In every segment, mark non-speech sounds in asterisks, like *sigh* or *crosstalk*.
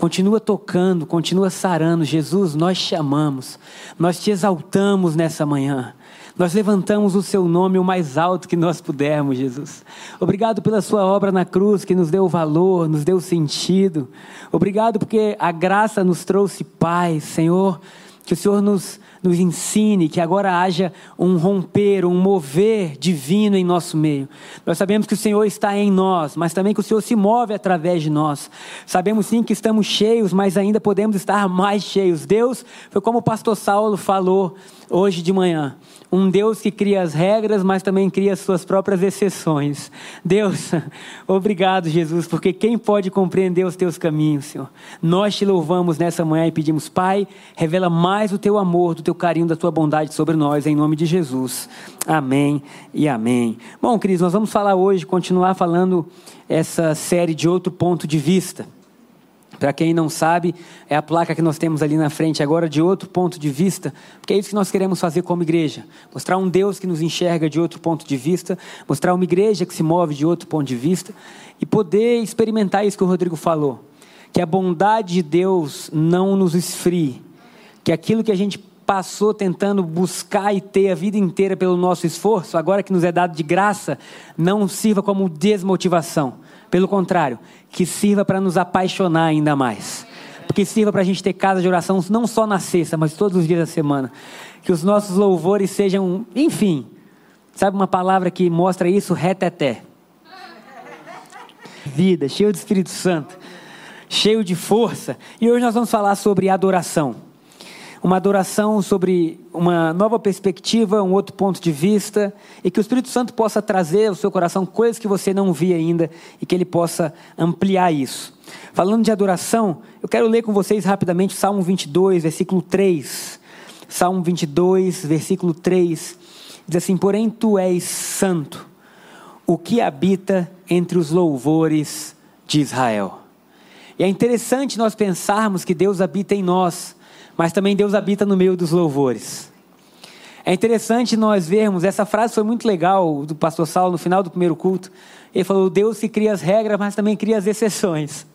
Continua tocando, continua sarando. Jesus, nós te amamos, nós te exaltamos nessa manhã. Nós levantamos o seu nome o mais alto que nós pudermos, Jesus. Obrigado pela sua obra na cruz que nos deu valor, nos deu sentido. Obrigado porque a graça nos trouxe paz, Senhor. Que o Senhor nos nos ensine, que agora haja um romper, um mover divino em nosso meio. Nós sabemos que o Senhor está em nós, mas também que o Senhor se move através de nós. Sabemos sim que estamos cheios, mas ainda podemos estar mais cheios. Deus, foi como o pastor Saulo falou hoje de manhã. Um Deus que cria as regras, mas também cria as suas próprias exceções. Deus, *laughs* obrigado, Jesus, porque quem pode compreender os teus caminhos, Senhor? Nós te louvamos nessa manhã e pedimos, Pai, revela mais o teu amor, do teu carinho, da tua bondade sobre nós, em nome de Jesus. Amém e amém. Bom, Cris, nós vamos falar hoje, continuar falando essa série de outro ponto de vista. Para quem não sabe, é a placa que nós temos ali na frente agora de outro ponto de vista, porque é isso que nós queremos fazer como igreja: mostrar um Deus que nos enxerga de outro ponto de vista, mostrar uma igreja que se move de outro ponto de vista e poder experimentar isso que o Rodrigo falou, que a bondade de Deus não nos esfrie, que aquilo que a gente passou tentando buscar e ter a vida inteira pelo nosso esforço, agora que nos é dado de graça, não sirva como desmotivação pelo contrário, que sirva para nos apaixonar ainda mais. Que sirva para a gente ter casa de oração não só na sexta, mas todos os dias da semana. Que os nossos louvores sejam, enfim, sabe uma palavra que mostra isso? Reteté. Vida, cheio do Espírito Santo, cheio de força. E hoje nós vamos falar sobre adoração uma adoração sobre uma nova perspectiva, um outro ponto de vista, e que o Espírito Santo possa trazer ao seu coração coisas que você não via ainda e que ele possa ampliar isso. Falando de adoração, eu quero ler com vocês rapidamente Salmo 22, versículo 3. Salmo 22, versículo 3. Diz assim: Porém tu és santo, o que habita entre os louvores de Israel. E é interessante nós pensarmos que Deus habita em nós mas também Deus habita no meio dos louvores. É interessante nós vermos, essa frase foi muito legal do pastor Saulo no final do primeiro culto. Ele falou: Deus que cria as regras, mas também cria as exceções.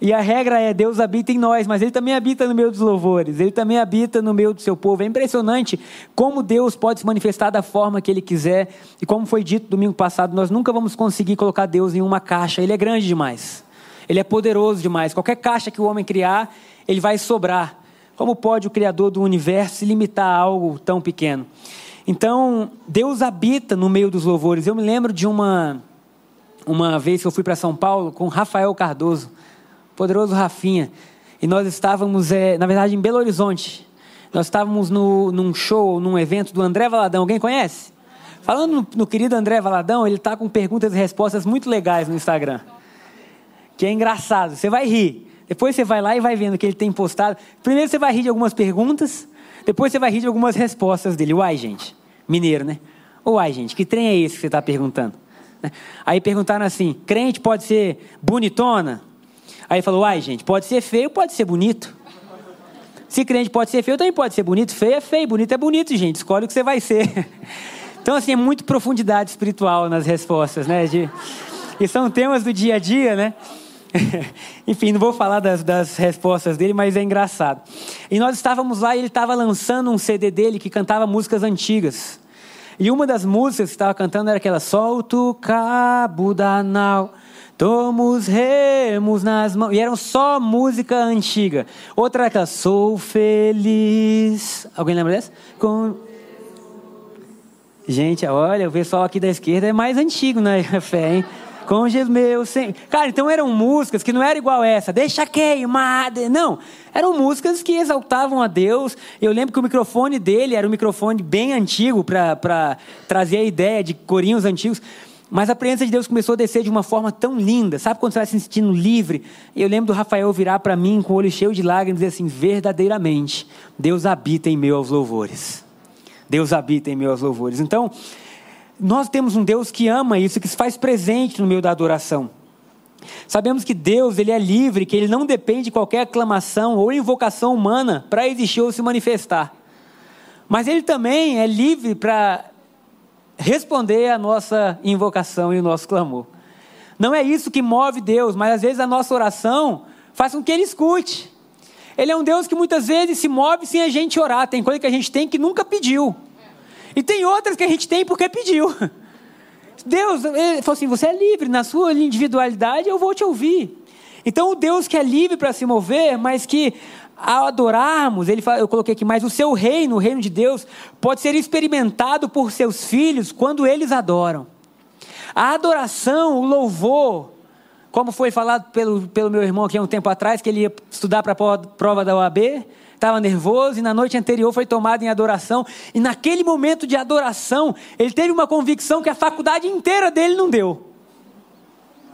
E a regra é: Deus habita em nós, mas Ele também habita no meio dos louvores, Ele também habita no meio do seu povo. É impressionante como Deus pode se manifestar da forma que Ele quiser. E como foi dito domingo passado, nós nunca vamos conseguir colocar Deus em uma caixa, Ele é grande demais, Ele é poderoso demais. Qualquer caixa que o homem criar, Ele vai sobrar. Como pode o Criador do universo se limitar a algo tão pequeno? Então, Deus habita no meio dos louvores. Eu me lembro de uma, uma vez que eu fui para São Paulo com Rafael Cardoso, poderoso Rafinha, e nós estávamos, é, na verdade, em Belo Horizonte. Nós estávamos no, num show, num evento do André Valadão. Alguém conhece? Falando no, no querido André Valadão, ele está com perguntas e respostas muito legais no Instagram. Que é engraçado, você vai rir. Depois você vai lá e vai vendo o que ele tem postado. Primeiro você vai rir de algumas perguntas, depois você vai rir de algumas respostas dele. Uai, gente, mineiro, né? Uai, gente, que trem é esse que você está perguntando? Né? Aí perguntaram assim: crente pode ser bonitona? Aí falou: uai, gente, pode ser feio, pode ser bonito. Se crente pode ser feio, também pode ser bonito. Feio é feio, bonito é bonito, gente. Escolhe o que você vai ser. *laughs* Então, assim, é muito profundidade espiritual nas respostas, né? De... E são temas do dia a dia, né? *laughs* Enfim, não vou falar das, das, respostas dele, mas é engraçado. E nós estávamos lá e ele estava lançando um CD dele que cantava músicas antigas. E uma das músicas que estava cantando era aquela: Solta o cabo da nau, toma os remos nas mãos. E eram só música antiga. Outra era aquela: Sou feliz. Alguém lembra dessa? Com... Gente, olha, o pessoal aqui da esquerda é mais antigo na *laughs* fé, hein? Com Jesus meu Senhor. Cara, então eram músicas que não era igual essa, deixa queimar. Não, eram músicas que exaltavam a Deus. Eu lembro que o microfone dele era um microfone bem antigo para trazer a ideia de corinhos antigos. Mas a presença de Deus começou a descer de uma forma tão linda. Sabe quando você vai se sentindo livre? Eu lembro do Rafael virar para mim com o olho cheio de lágrimas e dizer assim: verdadeiramente, Deus habita em aos louvores. Deus habita em aos louvores. Então, nós temos um Deus que ama isso, que se faz presente no meio da adoração. Sabemos que Deus ele é livre, que ele não depende de qualquer aclamação ou invocação humana para existir ou se manifestar. Mas ele também é livre para responder a nossa invocação e o nosso clamor. Não é isso que move Deus, mas às vezes a nossa oração faz com que ele escute. Ele é um Deus que muitas vezes se move sem a gente orar. Tem coisa que a gente tem que nunca pediu. E tem outras que a gente tem porque pediu. Deus, ele falou assim: você é livre, na sua individualidade eu vou te ouvir. Então, o Deus que é livre para se mover, mas que ao adorarmos, ele fala, eu coloquei aqui, mas o seu reino, o reino de Deus, pode ser experimentado por seus filhos quando eles adoram. A adoração, o louvor, como foi falado pelo, pelo meu irmão aqui há um tempo atrás, que ele ia estudar para a prova da OAB, estava nervoso e na noite anterior foi tomado em adoração. E naquele momento de adoração, ele teve uma convicção que a faculdade inteira dele não deu.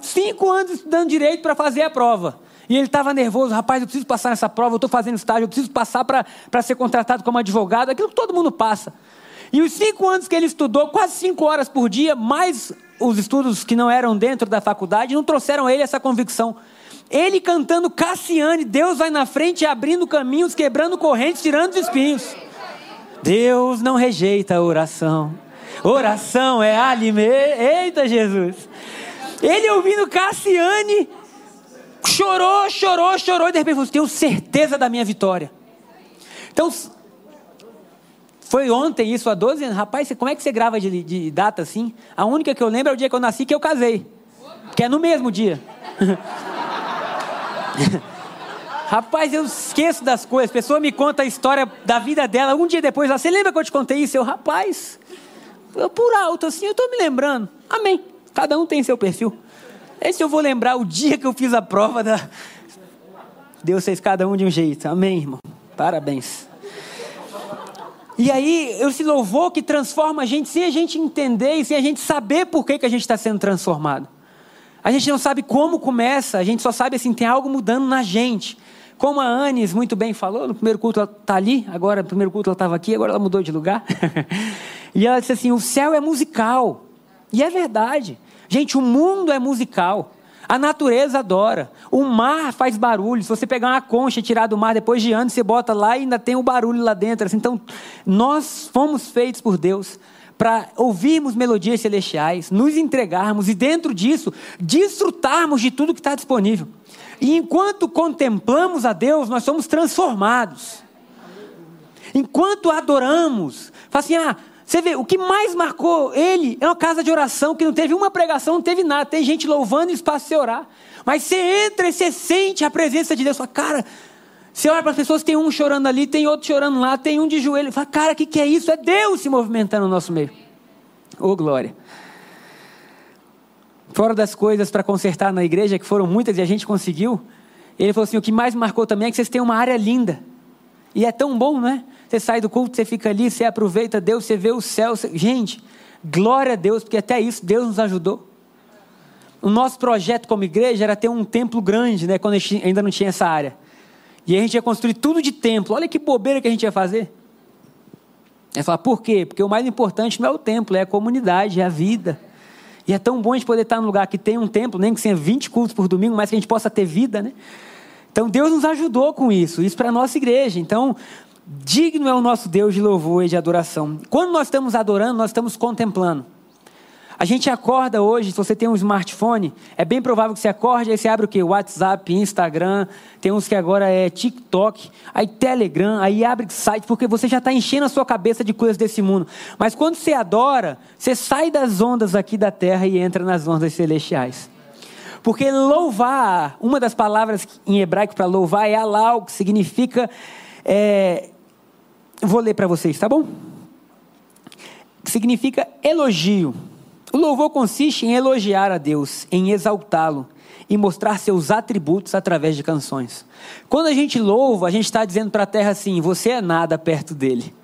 Cinco anos estudando direito para fazer a prova. E ele estava nervoso, rapaz, eu preciso passar nessa prova, eu estou fazendo estágio, eu preciso passar para ser contratado como advogado, aquilo que todo mundo passa. E os cinco anos que ele estudou, quase cinco horas por dia, mais os estudos que não eram dentro da faculdade, não trouxeram a ele essa convicção. Ele cantando Cassiane, Deus vai na frente, abrindo caminhos, quebrando correntes, tirando os espinhos. Deus não rejeita a oração. Oração é alimento. Eita Jesus! Ele ouvindo Cassiane, chorou, chorou, chorou, e de repente falou: Tenho certeza da minha vitória. Então, foi ontem isso, há 12 anos. Rapaz, como é que você grava de, de, data assim? A única que eu lembro é o dia que eu nasci que eu casei. Que é no mesmo dia. *laughs* *laughs* Rapaz, eu esqueço das coisas. A pessoa me conta a história da vida dela. Um dia depois, você lembra que eu te contei isso? Eu, rapaz, eu por alto assim, eu estou me lembrando. Amém. Cada um tem seu perfil. Esse eu vou lembrar o dia que eu fiz a prova da. *laughs* Deus fez cada um de um jeito. Amém, irmão. Parabéns. E aí, esse louvor que transforma a gente sem a gente entender e sem a gente saber por que, que a gente está sendo transformado. A gente não sabe como começa, a gente só sabe assim, tem algo mudando na gente. Como a Anis muito bem falou, no primeiro culto ela está ali, agora no primeiro culto ela estava aqui, agora ela mudou de lugar. *laughs* e ela disse assim: o céu é musical. E é verdade. Gente, o mundo é musical. A natureza adora. O mar faz barulho. Se você pegar uma concha e tirar do mar depois de anos, você bota lá e ainda tem o barulho lá dentro. Assim, então, nós fomos feitos por Deus para ouvirmos melodias celestiais, nos entregarmos e, dentro disso, desfrutarmos de tudo que está disponível. E enquanto contemplamos a Deus, nós somos transformados. Enquanto adoramos, fala assim: ah, você vê, o que mais marcou ele é uma casa de oração que não teve uma pregação, não teve nada. Tem gente louvando e espaço para orar. Mas você entra e você sente a presença de Deus. Fala, cara, você olha para as pessoas, tem um chorando ali, tem outro chorando lá, tem um de joelho. Fala, cara, o que, que é isso? É Deus se movimentando no nosso meio. Ô, oh, glória. Fora das coisas para consertar na igreja, que foram muitas e a gente conseguiu, ele falou assim: o que mais marcou também é que vocês têm uma área linda. E é tão bom, não é? Você sai do culto, você fica ali, você aproveita Deus, você vê o céu. Você... Gente, glória a Deus, porque até isso Deus nos ajudou. O nosso projeto como igreja era ter um templo grande, né, quando a gente ainda não tinha essa área. E a gente ia construir tudo de templo. Olha que bobeira que a gente ia fazer. É falar, por quê? Porque o mais importante não é o templo, é a comunidade, é a vida. E é tão bom a gente poder estar num lugar que tem um templo, nem que tenha 20 cultos por domingo, mas que a gente possa ter vida, né? Então Deus nos ajudou com isso, isso para a nossa igreja. Então, Digno é o nosso Deus de louvor e de adoração. Quando nós estamos adorando, nós estamos contemplando. A gente acorda hoje, se você tem um smartphone, é bem provável que você acorde, aí você abre o quê? WhatsApp, Instagram, tem uns que agora é TikTok, aí Telegram, aí abre site, porque você já está enchendo a sua cabeça de coisas desse mundo. Mas quando você adora, você sai das ondas aqui da terra e entra nas ondas celestiais. Porque louvar, uma das palavras em hebraico para louvar é alau, que significa é, vou ler para vocês, tá bom? Significa elogio. O louvor consiste em elogiar a Deus, em exaltá-lo e mostrar seus atributos através de canções. Quando a gente louva, a gente está dizendo para a terra assim: você é nada perto dele.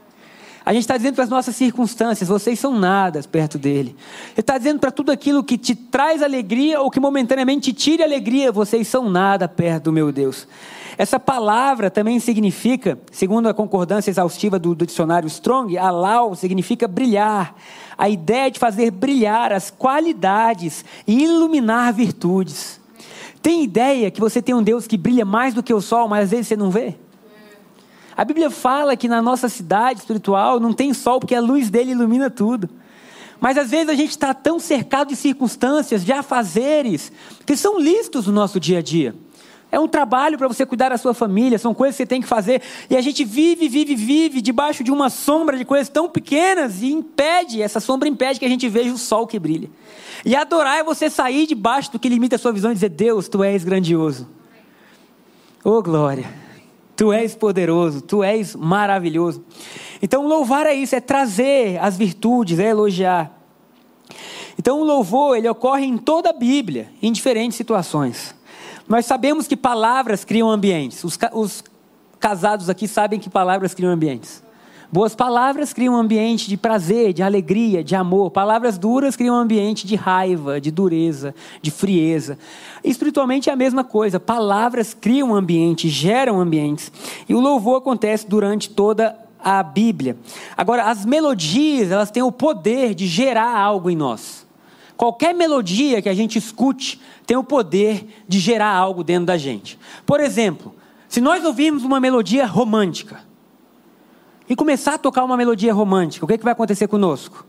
A gente está dizendo para as nossas circunstâncias: vocês são nada perto dele. Ele está dizendo para tudo aquilo que te traz alegria ou que momentaneamente te tire alegria: vocês são nada perto do meu Deus. Essa palavra também significa, segundo a concordância exaustiva do, do dicionário Strong, alau significa brilhar. A ideia de fazer brilhar as qualidades e iluminar virtudes. Tem ideia que você tem um Deus que brilha mais do que o sol, mas às vezes você não vê? A Bíblia fala que na nossa cidade espiritual não tem sol porque a luz dele ilumina tudo. Mas às vezes a gente está tão cercado de circunstâncias, de afazeres, que são listos no nosso dia a dia. É um trabalho para você cuidar da sua família, são coisas que você tem que fazer. E a gente vive, vive, vive debaixo de uma sombra de coisas tão pequenas e impede, essa sombra impede que a gente veja o sol que brilha. E adorar é você sair debaixo do que limita a sua visão e dizer: Deus, tu és grandioso. Oh glória, tu és poderoso, tu és maravilhoso. Então, louvar é isso, é trazer as virtudes, é elogiar. Então, o louvor, ele ocorre em toda a Bíblia, em diferentes situações. Nós sabemos que palavras criam ambientes. Os, os casados aqui sabem que palavras criam ambientes. Boas palavras criam um ambiente de prazer, de alegria, de amor. Palavras duras criam um ambiente de raiva, de dureza, de frieza. Espiritualmente é a mesma coisa. Palavras criam um ambiente, geram ambientes. E o louvor acontece durante toda a Bíblia. Agora, as melodias, elas têm o poder de gerar algo em nós. Qualquer melodia que a gente escute tem o poder de gerar algo dentro da gente. Por exemplo, se nós ouvirmos uma melodia romântica e começar a tocar uma melodia romântica, o que, é que vai acontecer conosco?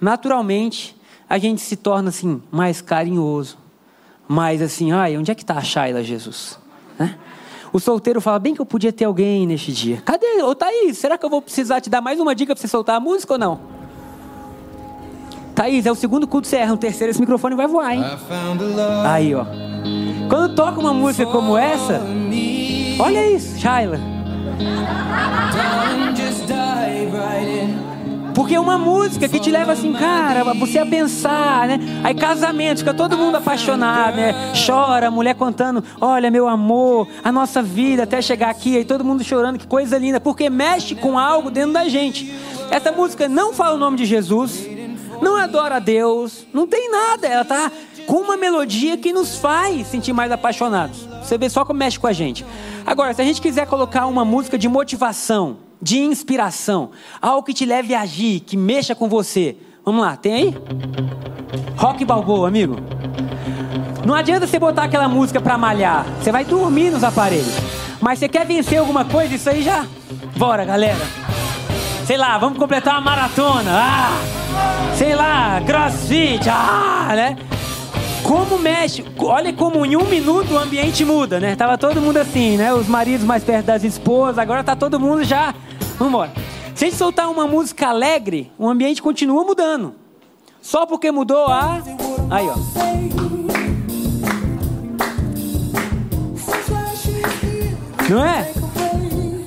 Naturalmente, a gente se torna assim mais carinhoso, mais assim, ai, onde é que está a Shaila, Jesus? Né? O solteiro fala, bem que eu podia ter alguém neste dia. Cadê? Ô Thaís, será que eu vou precisar te dar mais uma dica para você soltar a música ou não? Thaís, é o segundo culto que você erra, no terceiro esse microfone vai voar, hein? Aí, ó. Quando toca uma música como essa, olha isso, Shaila. Porque é uma música que te leva assim, cara, você a pensar, né? Aí casamento, fica todo mundo apaixonado, né? Chora, a mulher contando, olha, meu amor, a nossa vida até chegar aqui, aí todo mundo chorando, que coisa linda, porque mexe com algo dentro da gente. Essa música não fala o nome de Jesus, não adora a Deus, não tem nada. Ela está com uma melodia que nos faz sentir mais apaixonados. Você vê só como mexe com a gente. Agora, se a gente quiser colocar uma música de motivação, de inspiração, algo que te leve a agir, que mexa com você, vamos lá, tem aí? Rock Balboa, amigo. Não adianta você botar aquela música para malhar, você vai dormir nos aparelhos. Mas você quer vencer alguma coisa, isso aí já. Bora, galera. Sei lá, vamos completar uma maratona. Ah! sei lá, crossfit, ah, né? Como mexe, olha como em um minuto o ambiente muda, né? Tava todo mundo assim, né? Os maridos mais perto das esposas, agora tá todo mundo já. Vamos embora. Se a gente soltar uma música alegre, o ambiente continua mudando. Só porque mudou a. Aí, ó. Não é?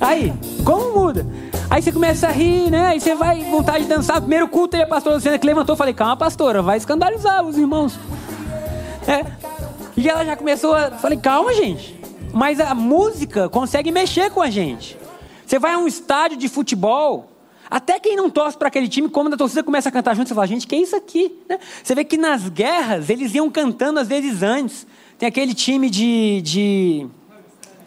Aí, como muda? Aí você começa a rir, né? Aí você vai vontade de dançar. Primeiro culto aí a pastora Luciana que levantou. Falei, calma, pastora, vai escandalizar os irmãos. É. E ela já começou a. Falei, calma, gente. Mas a música consegue mexer com a gente. Você vai a um estádio de futebol. Até quem não torce para aquele time, como a torcida começa a cantar junto, você fala, gente, que é isso aqui? Né? Você vê que nas guerras eles iam cantando às vezes antes. Tem aquele time de, de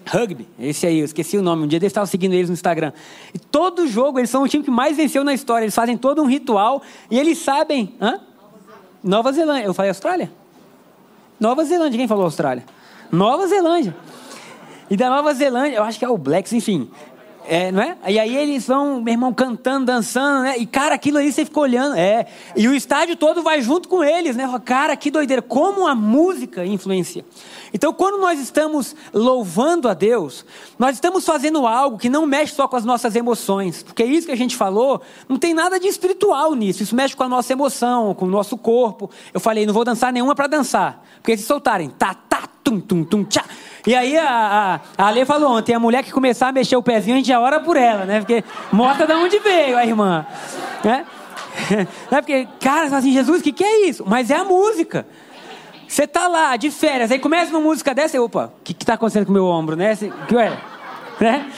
Rugby, esse aí, eu esqueci o nome. Um dia eu estava seguindo eles no Instagram. E todo jogo, eles são o time que mais venceu na história. Eles fazem todo um ritual e eles sabem. Hã? Nova Zelândia. Eu falei Austrália? Nova Zelândia. Quem falou Austrália? Nova Zelândia. E da Nova Zelândia, eu acho que é o Blacks, enfim. É, não é? E aí eles vão, meu irmão, cantando, dançando, né? E, cara, aquilo ali você fica olhando. É. E o estádio todo vai junto com eles, né? Cara, que doideira. Como a música influencia. Então, quando nós estamos louvando a Deus, nós estamos fazendo algo que não mexe só com as nossas emoções. Porque é isso que a gente falou, não tem nada de espiritual nisso. Isso mexe com a nossa emoção, com o nosso corpo. Eu falei, não vou dançar nenhuma para dançar. Porque se soltarem, tá, tá, tum, tum, tum, tchá. E aí a, a, a Ale falou ontem, a mulher que começar a mexer o pezinho, a gente já ora por ela, né? Porque mostra de onde veio a irmã. Né? *laughs* Não é porque, cara, assim, Jesus, o que, que é isso? Mas é a música. Você tá lá de férias, aí começa uma música dessa, e opa, o que, que tá acontecendo com o meu ombro, né? que é? Né?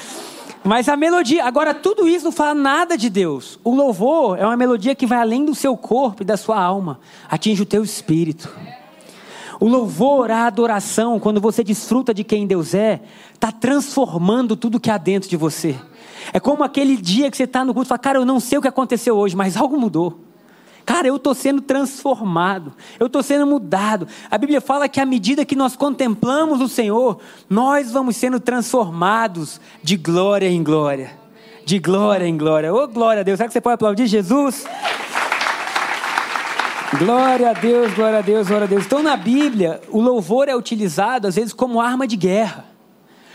Mas a melodia, agora tudo isso não fala nada de Deus. O louvor é uma melodia que vai além do seu corpo e da sua alma, atinge o teu espírito. O louvor, a adoração, quando você desfruta de quem Deus é, está transformando tudo que há dentro de você. É como aquele dia que você está no culto e fala, cara, eu não sei o que aconteceu hoje, mas algo mudou. Cara, eu estou sendo transformado, eu estou sendo mudado. A Bíblia fala que à medida que nós contemplamos o Senhor, nós vamos sendo transformados de glória em glória. De glória em glória. Ô, oh, glória a Deus. Será que você pode aplaudir Jesus? Glória a Deus, glória a Deus, glória a Deus. Então, na Bíblia, o louvor é utilizado às vezes como arma de guerra.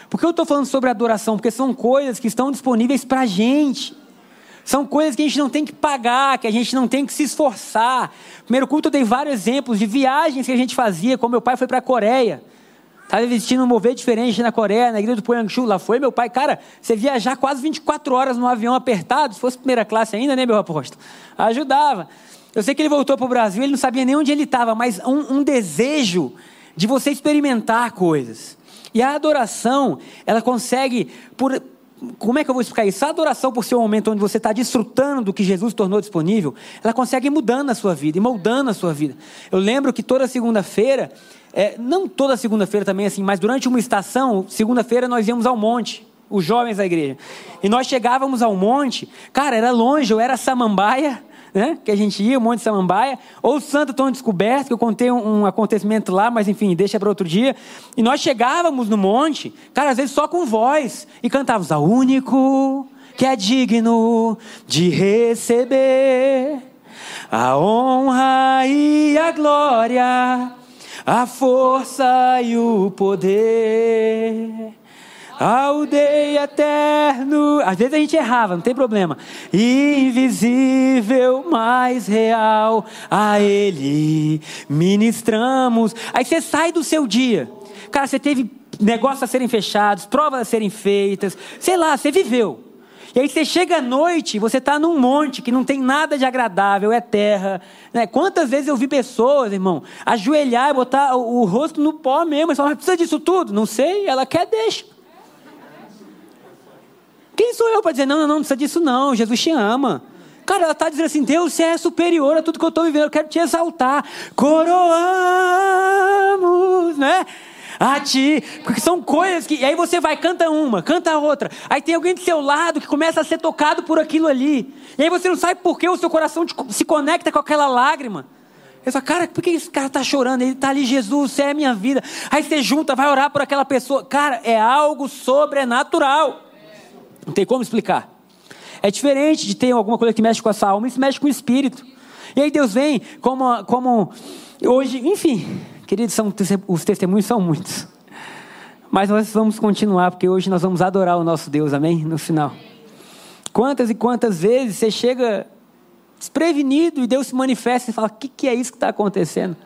Por que eu estou falando sobre adoração? Porque são coisas que estão disponíveis para a gente. São coisas que a gente não tem que pagar, que a gente não tem que se esforçar. Primeiro culto eu dei vários exemplos de viagens que a gente fazia, como meu pai foi para a Coreia. Estava vestindo um mover diferente na Coreia, na igreja do Poyangshu, lá foi meu pai. Cara, você viajar quase 24 horas num avião apertado, se fosse primeira classe ainda, né, meu apóstolo? Ajudava. Eu sei que ele voltou para o Brasil, ele não sabia nem onde ele estava, mas um, um desejo de você experimentar coisas. E a adoração, ela consegue, por, como é que eu vou explicar isso? A adoração, por ser um momento onde você está desfrutando do que Jesus tornou disponível, ela consegue ir mudando a sua vida e moldando a sua vida. Eu lembro que toda segunda-feira, é, não toda segunda-feira também assim, mas durante uma estação, segunda-feira nós íamos ao monte, os jovens da igreja. E nós chegávamos ao monte, cara, era longe, eu era samambaia, né? que a gente ia, o Monte Samambaia, ou Santo Tom Descoberto, que eu contei um, um acontecimento lá, mas enfim, deixa para outro dia. E nós chegávamos no monte, cara, às vezes só com voz, e cantávamos a único que é digno de receber a honra e a glória, a força e o poder aldeia eterno. Às vezes a gente errava, não tem problema. Invisível, mais real, a Ele ministramos. Aí você sai do seu dia. Cara, você teve negócios a serem fechados, provas a serem feitas, sei lá, você viveu. E aí você chega à noite, você está num monte que não tem nada de agradável, é terra. Né? Quantas vezes eu vi pessoas, irmão, ajoelhar e botar o, o rosto no pó mesmo. E falar, mas precisa disso tudo? Não sei, ela quer, deixa. Quem sou eu para dizer, não, não, não, não precisa disso não, Jesus te ama. Cara, ela está dizendo assim, Deus, você é superior a tudo que eu estou vivendo, eu quero te exaltar. Coroamos, né? A ti, porque são coisas que. E aí você vai, canta uma, canta outra. Aí tem alguém do seu lado que começa a ser tocado por aquilo ali. E aí você não sabe por que o seu coração se conecta com aquela lágrima. Você fala, cara, por que esse cara está chorando? Ele está ali, Jesus, você é a minha vida. Aí você junta, vai orar por aquela pessoa. Cara, é algo sobrenatural. Não tem como explicar. É diferente de ter alguma coisa que mexe com essa alma, isso mexe com o espírito. E aí Deus vem como, como hoje, enfim, queridos, são, os testemunhos são muitos. Mas nós vamos continuar, porque hoje nós vamos adorar o nosso Deus, amém? No final. Quantas e quantas vezes você chega desprevenido e Deus se manifesta e fala: O que, que é isso que está acontecendo?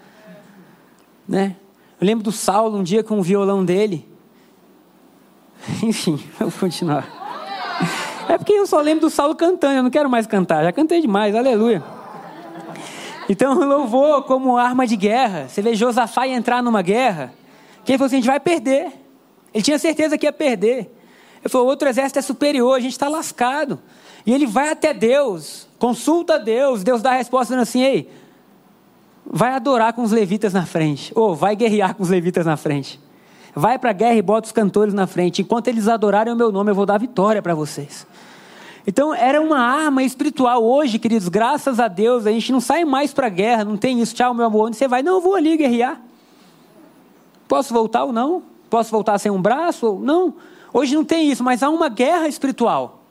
Né? Eu lembro do Saulo um dia com o violão dele. *laughs* Enfim, vamos continuar. É porque eu só lembro do Saulo cantando, eu não quero mais cantar, já cantei demais, aleluia. Então, louvor como arma de guerra. Você vê Josafá entrar numa guerra, que ele falou assim: a gente vai perder. Ele tinha certeza que ia perder. Ele falou: outro exército é superior, a gente está lascado. E ele vai até Deus, consulta Deus, Deus dá a resposta dizendo assim: ei, vai adorar com os levitas na frente, ou vai guerrear com os levitas na frente. Vai para a guerra e bota os cantores na frente. Enquanto eles adorarem o meu nome, eu vou dar vitória para vocês. Então era uma arma espiritual. Hoje, queridos, graças a Deus, a gente não sai mais para a guerra, não tem isso. Tchau, meu amor, onde você vai? Não, eu vou ali guerrear. Posso voltar ou não? Posso voltar sem um braço? Ou não. Hoje não tem isso, mas há uma guerra espiritual.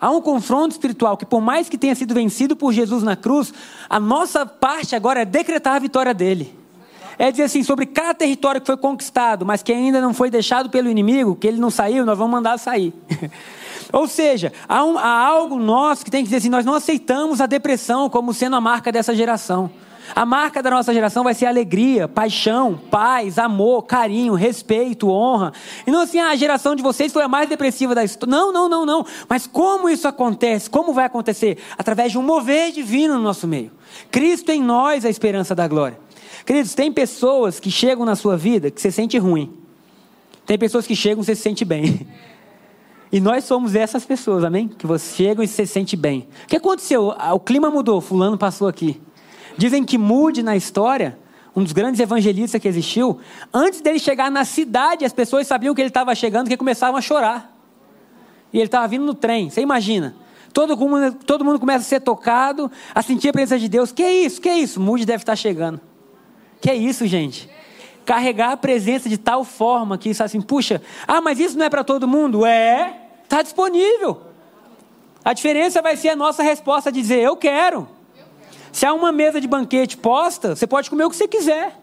Há um confronto espiritual que, por mais que tenha sido vencido por Jesus na cruz, a nossa parte agora é decretar a vitória dele é dizer assim, sobre cada território que foi conquistado, mas que ainda não foi deixado pelo inimigo, que ele não saiu, nós vamos mandar sair. *laughs* Ou seja, há, um, há algo nosso que tem que dizer assim: nós não aceitamos a depressão como sendo a marca dessa geração. A marca da nossa geração vai ser alegria, paixão, paz, amor, carinho, respeito, honra. E não assim, ah, a geração de vocês foi a mais depressiva da história. Não, não, não, não. Mas como isso acontece? Como vai acontecer? Através de um mover divino no nosso meio. Cristo em nós, a esperança da glória. Queridos, tem pessoas que chegam na sua vida que você sente ruim. Tem pessoas que chegam e você se sente bem. *laughs* E nós somos essas pessoas, amém? Que você chega e se sente bem. O que aconteceu? O clima mudou, fulano passou aqui. Dizem que mude na história, um dos grandes evangelistas que existiu, antes dele chegar na cidade, as pessoas sabiam que ele estava chegando, que começavam a chorar. E ele estava vindo no trem, você imagina. Todo mundo, todo mundo começa a ser tocado, a sentir a presença de Deus. Que é isso? Que é isso? Mude deve estar chegando. Que é isso, gente? Carregar a presença de tal forma que isso assim, puxa, ah, mas isso não é para todo mundo? É, está disponível. A diferença vai ser a nossa resposta de dizer, eu quero. Se há uma mesa de banquete posta, você pode comer o que você quiser.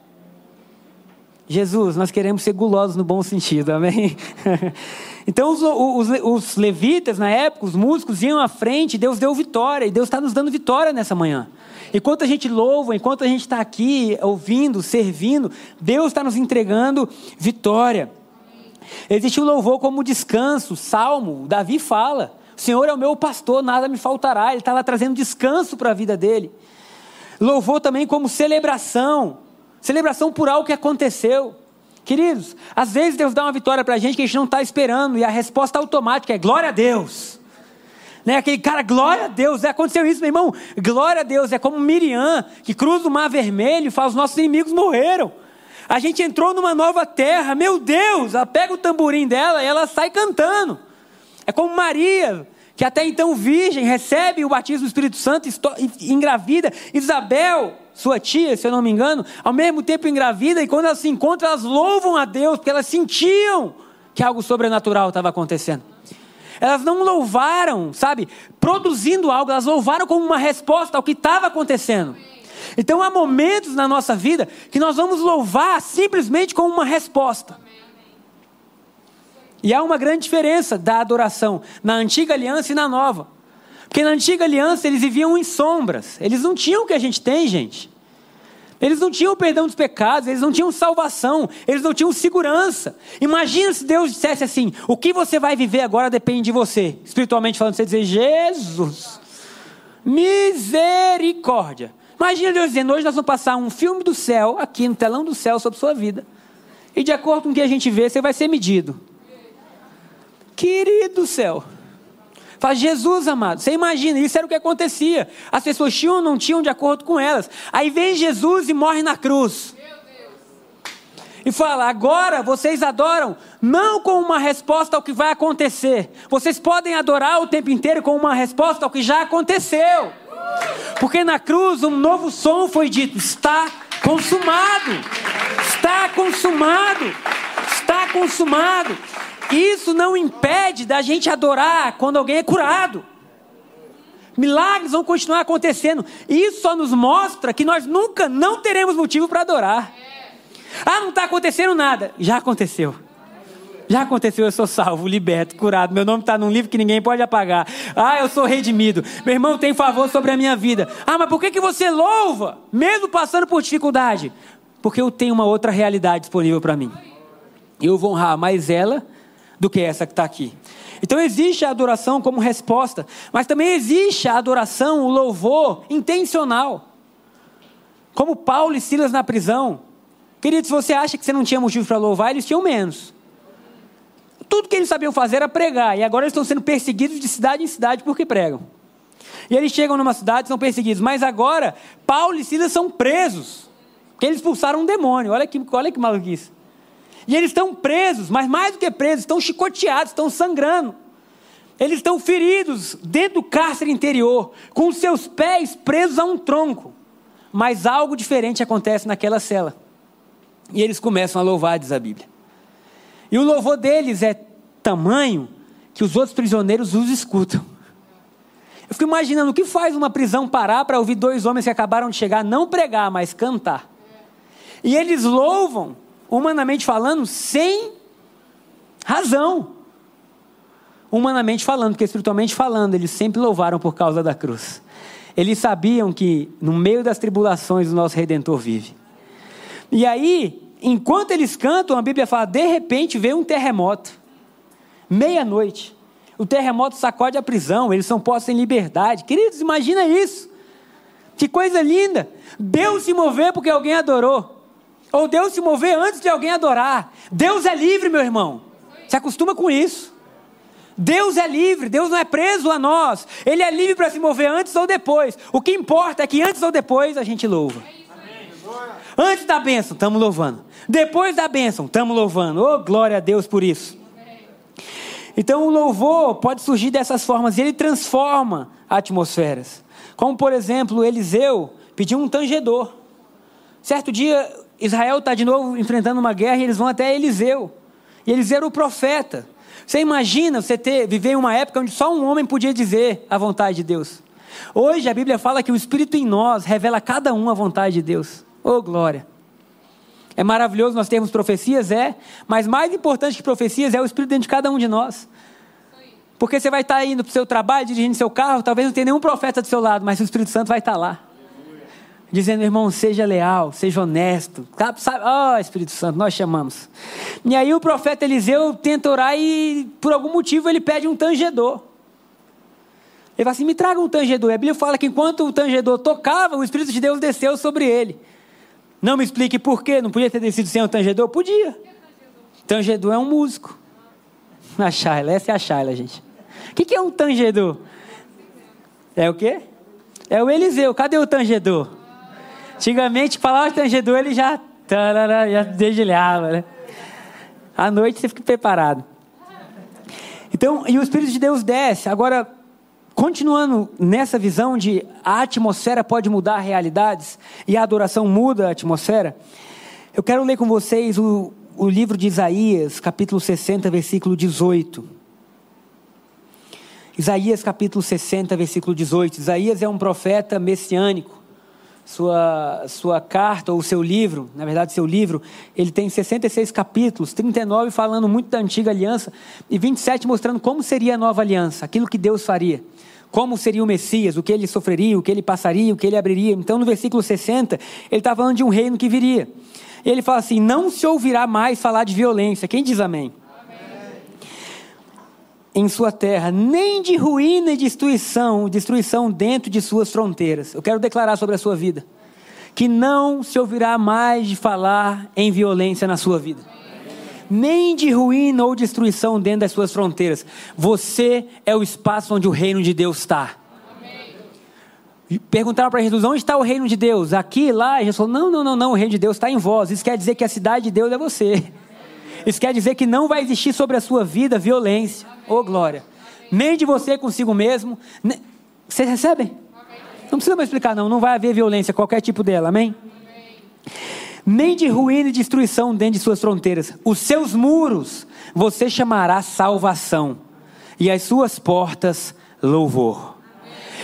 Jesus, nós queremos ser gulosos no bom sentido, amém? *laughs* então os, os, os, levitas na época, os músicos iam à frente, Deus deu vitória, e Deus está nos dando vitória nessa manhã. Enquanto a gente louva, enquanto a gente está aqui ouvindo, servindo, Deus está nos entregando vitória. Existe o louvor como descanso, salmo, Davi fala: O Senhor é o meu pastor, nada me faltará. Ele estava trazendo descanso para a vida dele. Louvor também como celebração, celebração por algo que aconteceu. Queridos, às vezes Deus dá uma vitória para a gente que a gente não está esperando, e a resposta automática é glória a Deus. Né? Aquele cara, glória a Deus, é, aconteceu isso, meu irmão. Glória a Deus, é como Miriam, que cruza o mar vermelho e fala: os nossos inimigos morreram. A gente entrou numa nova terra, meu Deus, ela pega o tamborim dela e ela sai cantando. É como Maria, que até então virgem, recebe o batismo do Espírito Santo engravida. Isabel, sua tia, se eu não me engano, ao mesmo tempo engravida, e quando elas se encontram, elas louvam a Deus, porque elas sentiam que algo sobrenatural estava acontecendo. Elas não louvaram, sabe, produzindo algo, elas louvaram como uma resposta ao que estava acontecendo. Então há momentos na nossa vida que nós vamos louvar simplesmente como uma resposta. E há uma grande diferença da adoração na antiga aliança e na nova. Porque na antiga aliança eles viviam em sombras. Eles não tinham o que a gente tem, gente. Eles não tinham perdão dos pecados, eles não tinham salvação, eles não tinham segurança. Imagina se Deus dissesse assim: o que você vai viver agora depende de você. Espiritualmente falando, você dizer, Jesus, misericórdia. Imagina Deus dizendo: hoje nós vamos passar um filme do céu, aqui no telão do céu, sobre sua vida. E de acordo com o que a gente vê, você vai ser medido. Querido céu. Faz Jesus, amado. Você imagina, isso era o que acontecia. As pessoas tinham ou não tinham de acordo com elas. Aí vem Jesus e morre na cruz. E fala: agora vocês adoram, não com uma resposta ao que vai acontecer. Vocês podem adorar o tempo inteiro com uma resposta ao que já aconteceu. Porque na cruz um novo som foi dito: está consumado. Está consumado. Está consumado. Isso não impede da gente adorar quando alguém é curado. Milagres vão continuar acontecendo. Isso só nos mostra que nós nunca não teremos motivo para adorar. Ah, não está acontecendo nada. Já aconteceu. Já aconteceu, eu sou salvo, liberto, curado. Meu nome está num livro que ninguém pode apagar. Ah, eu sou redimido. Meu irmão tem favor sobre a minha vida. Ah, mas por que, que você louva, mesmo passando por dificuldade? Porque eu tenho uma outra realidade disponível para mim. Eu vou honrar mais ela do que essa que está aqui. Então existe a adoração como resposta, mas também existe a adoração, o louvor intencional. Como Paulo e Silas na prisão. Querido, se você acha que você não tinha motivo para louvar, eles tinham menos. Tudo que eles sabiam fazer era pregar, e agora eles estão sendo perseguidos de cidade em cidade porque pregam. E eles chegam numa cidade e são perseguidos, mas agora Paulo e Silas são presos, porque eles expulsaram um demônio. Olha que, olha que maluquice. E eles estão presos, mas mais do que presos, estão chicoteados, estão sangrando. Eles estão feridos dentro do cárcere interior, com seus pés presos a um tronco. Mas algo diferente acontece naquela cela. E eles começam a louvar, diz a Bíblia. E o louvor deles é tamanho que os outros prisioneiros os escutam. Eu fico imaginando o que faz uma prisão parar para ouvir dois homens que acabaram de chegar não pregar, mas cantar. E eles louvam humanamente falando, sem razão. Humanamente falando, porque espiritualmente falando, eles sempre louvaram por causa da cruz. Eles sabiam que no meio das tribulações o nosso redentor vive. E aí, enquanto eles cantam, a Bíblia fala: de repente veio um terremoto. Meia-noite. O terremoto sacode a prisão, eles são postos em liberdade. Queridos, imagina isso. Que coisa linda. Deus se mover porque alguém adorou. Ou Deus se mover antes de alguém adorar. Deus é livre, meu irmão. Se acostuma com isso. Deus é livre, Deus não é preso a nós. Ele é livre para se mover antes ou depois. O que importa é que antes ou depois a gente louva. Antes da bênção, estamos louvando. Depois da bênção, estamos louvando. Oh, glória a Deus por isso. Então o louvor pode surgir dessas formas e ele transforma atmosferas. Como por exemplo, Eliseu pediu um tangedor. Certo dia, Israel está de novo enfrentando uma guerra e eles vão até Eliseu. E Eliseu era o profeta. Você imagina você ter, viver em uma época onde só um homem podia dizer a vontade de Deus. Hoje a Bíblia fala que o Espírito em nós revela a cada um a vontade de Deus. Oh, glória! É maravilhoso nós termos profecias, é, mas mais importante que profecias é o Espírito dentro de cada um de nós. Porque você vai estar indo para o seu trabalho, dirigindo seu carro, talvez não tenha nenhum profeta do seu lado, mas o Espírito Santo vai estar lá. Dizendo, irmão, seja leal, seja honesto. Sabe? Oh, Espírito Santo, nós chamamos. E aí o profeta Eliseu tenta orar e, por algum motivo, ele pede um tangedor. Ele fala assim: me traga um tangedor. a Bíblia fala que enquanto o tangedor tocava, o Espírito de Deus desceu sobre ele. Não me explique por quê, não podia ter descido sem o tangedor? Podia. Tangedor é um músico. A Shaila, essa é a Shaila, gente. O que, que é um tangedor? É o quê? É o Eliseu. Cadê o tangedor? Antigamente, falava tangedor, ele já, tarara, já dedilhava, né? À noite você fica preparado. Então, e o Espírito de Deus desce. Agora, Continuando nessa visão de a atmosfera pode mudar realidades e a adoração muda a atmosfera, eu quero ler com vocês o, o livro de Isaías, capítulo 60, versículo 18. Isaías, capítulo 60, versículo 18. Isaías é um profeta messiânico. Sua, sua carta ou seu livro, na verdade, seu livro, ele tem 66 capítulos, 39 falando muito da antiga aliança e 27 mostrando como seria a nova aliança, aquilo que Deus faria como seria o Messias, o que ele sofreria, o que ele passaria, o que ele abriria. Então, no versículo 60, ele está falando de um reino que viria. Ele fala assim: não se ouvirá mais falar de violência. Quem diz amém? Em sua terra, nem de ruína e destruição, destruição dentro de suas fronteiras. Eu quero declarar sobre a sua vida que não se ouvirá mais de falar em violência na sua vida nem de ruína ou destruição dentro das suas fronteiras. Você é o espaço onde o reino de Deus está. Perguntaram para Jesus: onde está o reino de Deus? Aqui, lá? E Jesus falou: não, não, não, não, o reino de Deus está em vós. Isso quer dizer que a cidade de Deus é você. Isso quer dizer que não vai existir sobre a sua vida violência. Ô oh, glória. Nem de você consigo mesmo. Vocês recebem? Não precisa mais explicar, não. Não vai haver violência, qualquer tipo dela. Amém? nem de ruína e destruição dentro de suas fronteiras. Os seus muros você chamará salvação, e as suas portas louvor.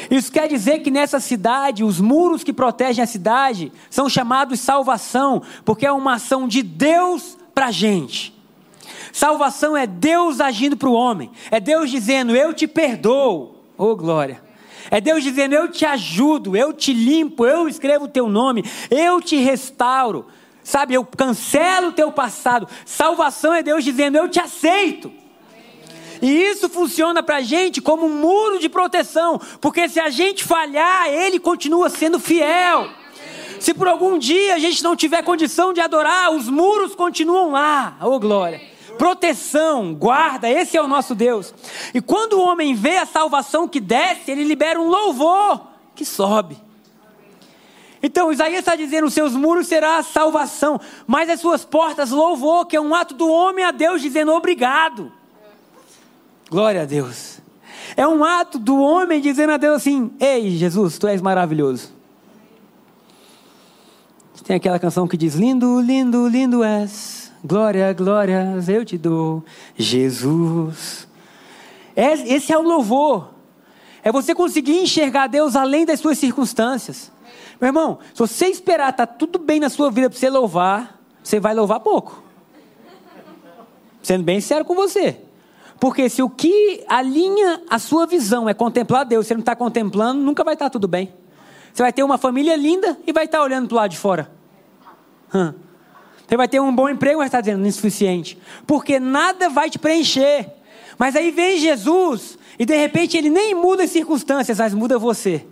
Isso quer dizer que nessa cidade, os muros que protegem a cidade são chamados salvação, porque é uma ação de Deus para a gente. Salvação é Deus agindo para o homem, é Deus dizendo: Eu te perdoo, oh glória. É Deus dizendo: Eu te ajudo, eu te limpo, eu escrevo o teu nome, eu te restauro. Sabe, eu cancelo o teu passado. Salvação é Deus dizendo: Eu te aceito. E isso funciona para a gente como um muro de proteção, porque se a gente falhar, Ele continua sendo fiel. Se por algum dia a gente não tiver condição de adorar, os muros continuam lá. Oh glória! Proteção, guarda, esse é o nosso Deus. E quando o homem vê a salvação que desce, ele libera um louvor que sobe. Então Isaías está dizendo: os seus muros será a salvação, mas as suas portas louvor, que é um ato do homem a Deus dizendo obrigado. Glória a Deus. É um ato do homem dizendo a Deus assim: Ei, Jesus, tu és maravilhoso. Tem aquela canção que diz: Lindo, lindo, lindo és. Glória, glórias eu te dou, Jesus. Esse é o louvor. É você conseguir enxergar Deus além das suas circunstâncias. Meu irmão, se você esperar tá tudo bem na sua vida para você louvar, você vai louvar pouco. Sendo bem sério com você. Porque se o que alinha a sua visão é contemplar Deus, você não está contemplando, nunca vai estar tá tudo bem. Você vai ter uma família linda e vai estar tá olhando para o lado de fora. Hum. Você vai ter um bom emprego, mas está dizendo insuficiente. Porque nada vai te preencher. Mas aí vem Jesus e de repente ele nem muda as circunstâncias, mas muda você.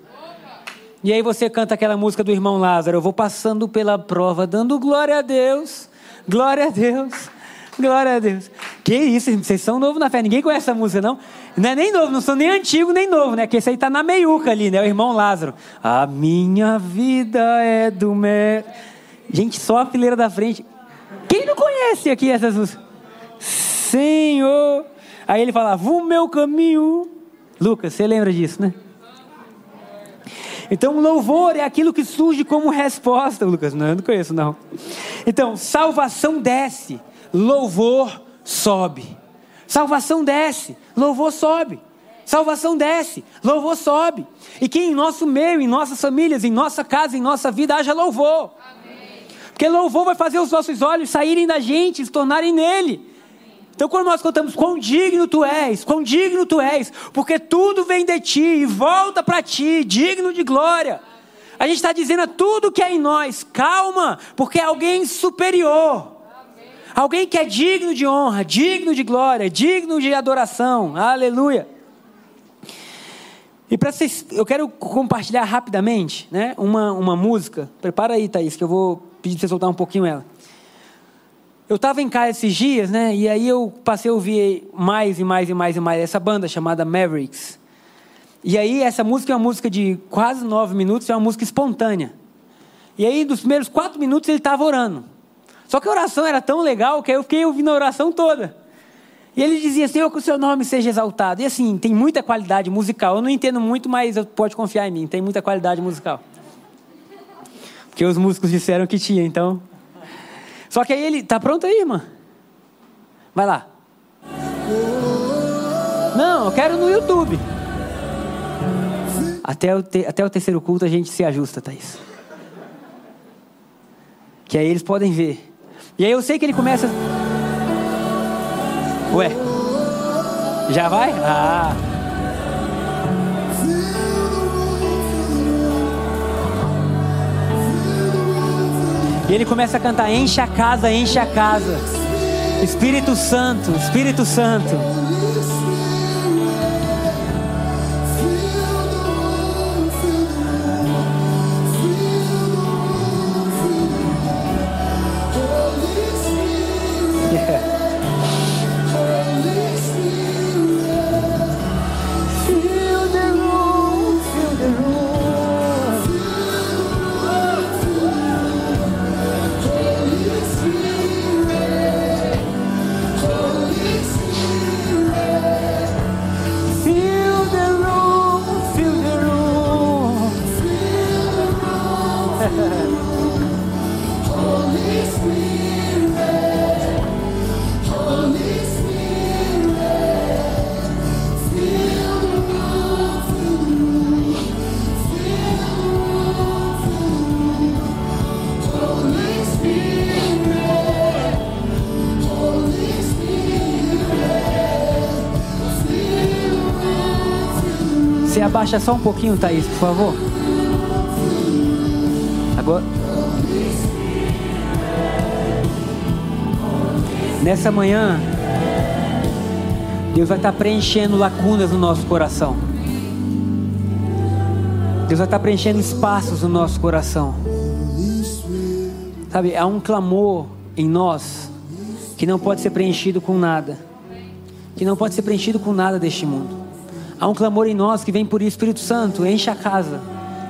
E aí você canta aquela música do irmão Lázaro, eu vou passando pela prova, dando glória a Deus, glória a Deus, glória a Deus. Que isso, vocês são novos na fé. Ninguém conhece essa música, não? Não é nem novo, não são nem antigo nem novo, né? Que esse aí tá na meiuca ali, né? O irmão Lázaro. A minha vida é do mer. Gente, só a fileira da frente. Quem não conhece aqui essas músicas? Senhor. Aí ele falava, o meu caminho. Lucas, você lembra disso, né? Então, louvor é aquilo que surge como resposta, Lucas. Não, eu não conheço, não. Então, salvação desce, louvor sobe. Salvação desce, louvor sobe. Salvação desce, louvor sobe. E que em nosso meio, em nossas famílias, em nossa casa, em nossa vida haja louvor. Porque louvor vai fazer os nossos olhos saírem da gente, se tornarem nele. Então, quando nós cantamos, quão digno tu és, quão digno tu és, porque tudo vem de ti e volta para ti, digno de glória. A gente está dizendo a tudo que é em nós, calma, porque é alguém superior. Alguém que é digno de honra, digno de glória, digno de adoração. Aleluia. E para vocês, eu quero compartilhar rapidamente, né, uma, uma música. Prepara aí, Thaís, que eu vou pedir para você soltar um pouquinho ela. Eu estava em casa esses dias, né? E aí eu passei a ouvir mais e mais e mais e mais essa banda chamada Mavericks. E aí essa música é uma música de quase nove minutos, é uma música espontânea. E aí dos primeiros quatro minutos ele estava orando. Só que a oração era tão legal que eu fiquei ouvindo a oração toda. E ele dizia, Senhor, que o seu nome seja exaltado. E assim, tem muita qualidade musical. Eu não entendo muito, mas pode confiar em mim, tem muita qualidade musical. Porque os músicos disseram que tinha, então só que aí ele, tá pronto aí, irmã? Vai lá. Não, eu quero no YouTube. Até o, te, até o terceiro culto a gente se ajusta, Thaís. Que aí eles podem ver. E aí eu sei que ele começa. Ué. Já vai? Ah. E ele começa a cantar: enche a casa, enche a casa. Espírito Santo, Espírito Santo. Abaixa só um pouquinho, Thaís, por favor. Agora. Nessa manhã, Deus vai estar preenchendo lacunas no nosso coração. Deus vai estar preenchendo espaços no nosso coração. Sabe, há um clamor em nós que não pode ser preenchido com nada. Que não pode ser preenchido com nada deste mundo. Há um clamor em nós que vem por Espírito Santo, enche a casa,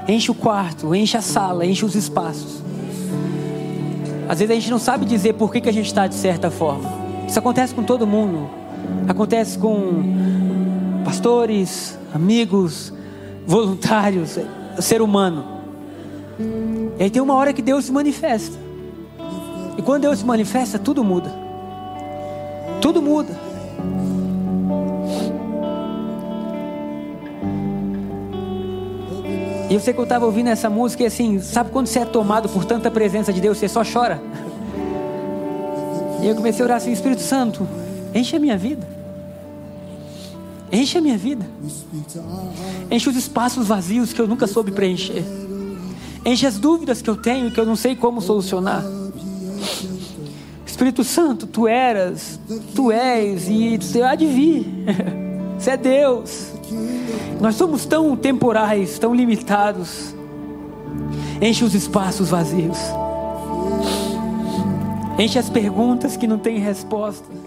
enche o quarto, enche a sala, enche os espaços. Às vezes a gente não sabe dizer por que, que a gente está de certa forma. Isso acontece com todo mundo. Acontece com pastores, amigos, *laughs* voluntários, ser humano. E aí tem uma hora que Deus se manifesta. E quando Deus se manifesta, tudo muda. Tudo muda. E eu sei que eu estava ouvindo essa música e assim, sabe quando você é tomado por tanta presença de Deus, você só chora? E eu comecei a orar assim, Espírito Santo, enche a minha vida. Enche a minha vida. Enche os espaços vazios que eu nunca soube preencher. Enche as dúvidas que eu tenho que eu não sei como solucionar. Espírito Santo, tu eras, tu és e tu há de vir. *laughs* Você é Deus. Nós somos tão temporais, tão limitados. Enche os espaços vazios. Enche as perguntas que não têm resposta.